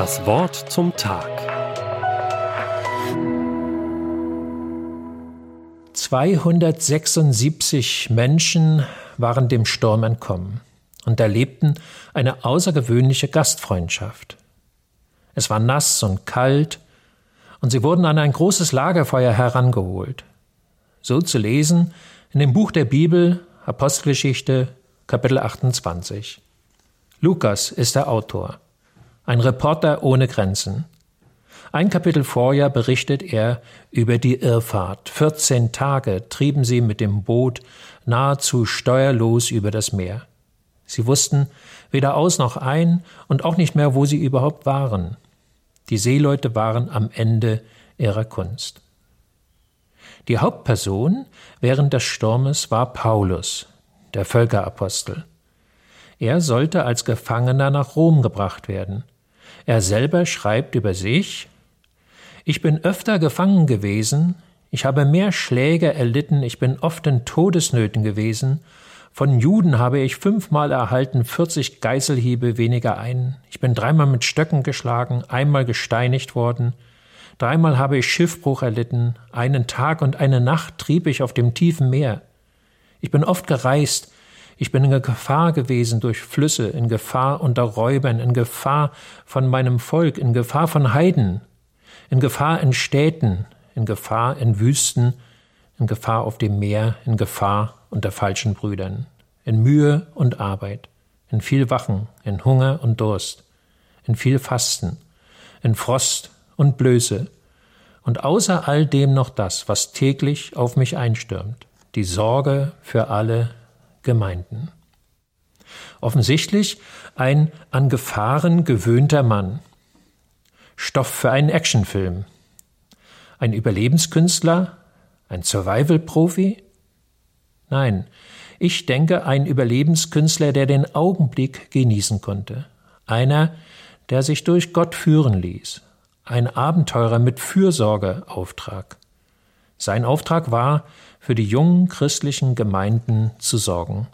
Das Wort zum Tag. 276 Menschen waren dem Sturm entkommen und erlebten eine außergewöhnliche Gastfreundschaft. Es war nass und kalt, und sie wurden an ein großes Lagerfeuer herangeholt. So zu lesen in dem Buch der Bibel Apostelgeschichte Kapitel 28. Lukas ist der Autor, ein Reporter ohne Grenzen. Ein Kapitel vorher berichtet er über die Irrfahrt. 14 Tage trieben sie mit dem Boot nahezu steuerlos über das Meer. Sie wussten weder aus noch ein und auch nicht mehr, wo sie überhaupt waren. Die Seeleute waren am Ende ihrer Kunst. Die Hauptperson während des Sturmes war Paulus, der Völkerapostel. Er sollte als Gefangener nach Rom gebracht werden. Er selber schreibt über sich Ich bin öfter gefangen gewesen, ich habe mehr Schläge erlitten, ich bin oft in Todesnöten gewesen, von Juden habe ich fünfmal erhalten, vierzig Geiselhiebe weniger ein, ich bin dreimal mit Stöcken geschlagen, einmal gesteinigt worden, dreimal habe ich Schiffbruch erlitten, einen Tag und eine Nacht trieb ich auf dem tiefen Meer. Ich bin oft gereist, ich bin in Gefahr gewesen durch Flüsse, in Gefahr unter Räubern, in Gefahr von meinem Volk, in Gefahr von Heiden, in Gefahr in Städten, in Gefahr in Wüsten, in Gefahr auf dem Meer, in Gefahr unter falschen Brüdern, in Mühe und Arbeit, in viel Wachen, in Hunger und Durst, in viel Fasten, in Frost und Blöße, und außer all dem noch das, was täglich auf mich einstürmt, die Sorge für alle Gemeinden. Offensichtlich ein an Gefahren gewöhnter Mann. Stoff für einen Actionfilm. Ein Überlebenskünstler? Ein Survival-Profi? Nein, ich denke ein Überlebenskünstler, der den Augenblick genießen konnte. Einer, der sich durch Gott führen ließ. Ein Abenteurer mit Fürsorgeauftrag. Sein Auftrag war, für die jungen christlichen Gemeinden zu sorgen.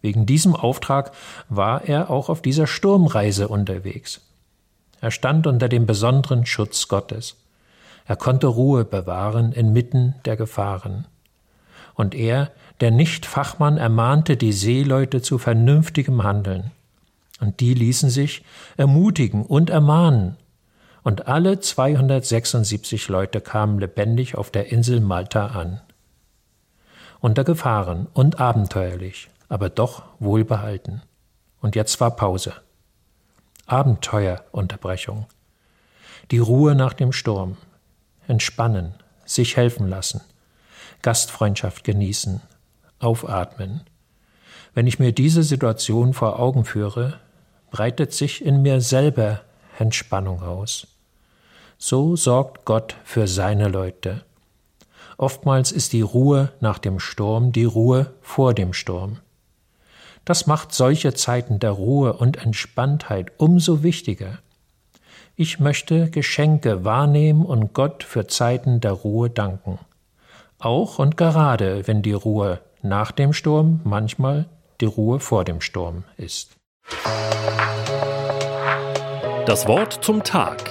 Wegen diesem Auftrag war er auch auf dieser Sturmreise unterwegs. Er stand unter dem besonderen Schutz Gottes. Er konnte Ruhe bewahren inmitten der Gefahren. Und er, der Nicht-Fachmann, ermahnte die Seeleute zu vernünftigem Handeln. Und die ließen sich ermutigen und ermahnen und alle 276 Leute kamen lebendig auf der Insel Malta an. Unter Gefahren und abenteuerlich, aber doch wohlbehalten. Und jetzt war Pause. Abenteuerunterbrechung. Die Ruhe nach dem Sturm. Entspannen, sich helfen lassen. Gastfreundschaft genießen. Aufatmen. Wenn ich mir diese Situation vor Augen führe, breitet sich in mir selber Entspannung aus. So sorgt Gott für seine Leute. Oftmals ist die Ruhe nach dem Sturm die Ruhe vor dem Sturm. Das macht solche Zeiten der Ruhe und Entspanntheit umso wichtiger. Ich möchte Geschenke wahrnehmen und Gott für Zeiten der Ruhe danken. Auch und gerade, wenn die Ruhe nach dem Sturm manchmal die Ruhe vor dem Sturm ist. Das Wort zum Tag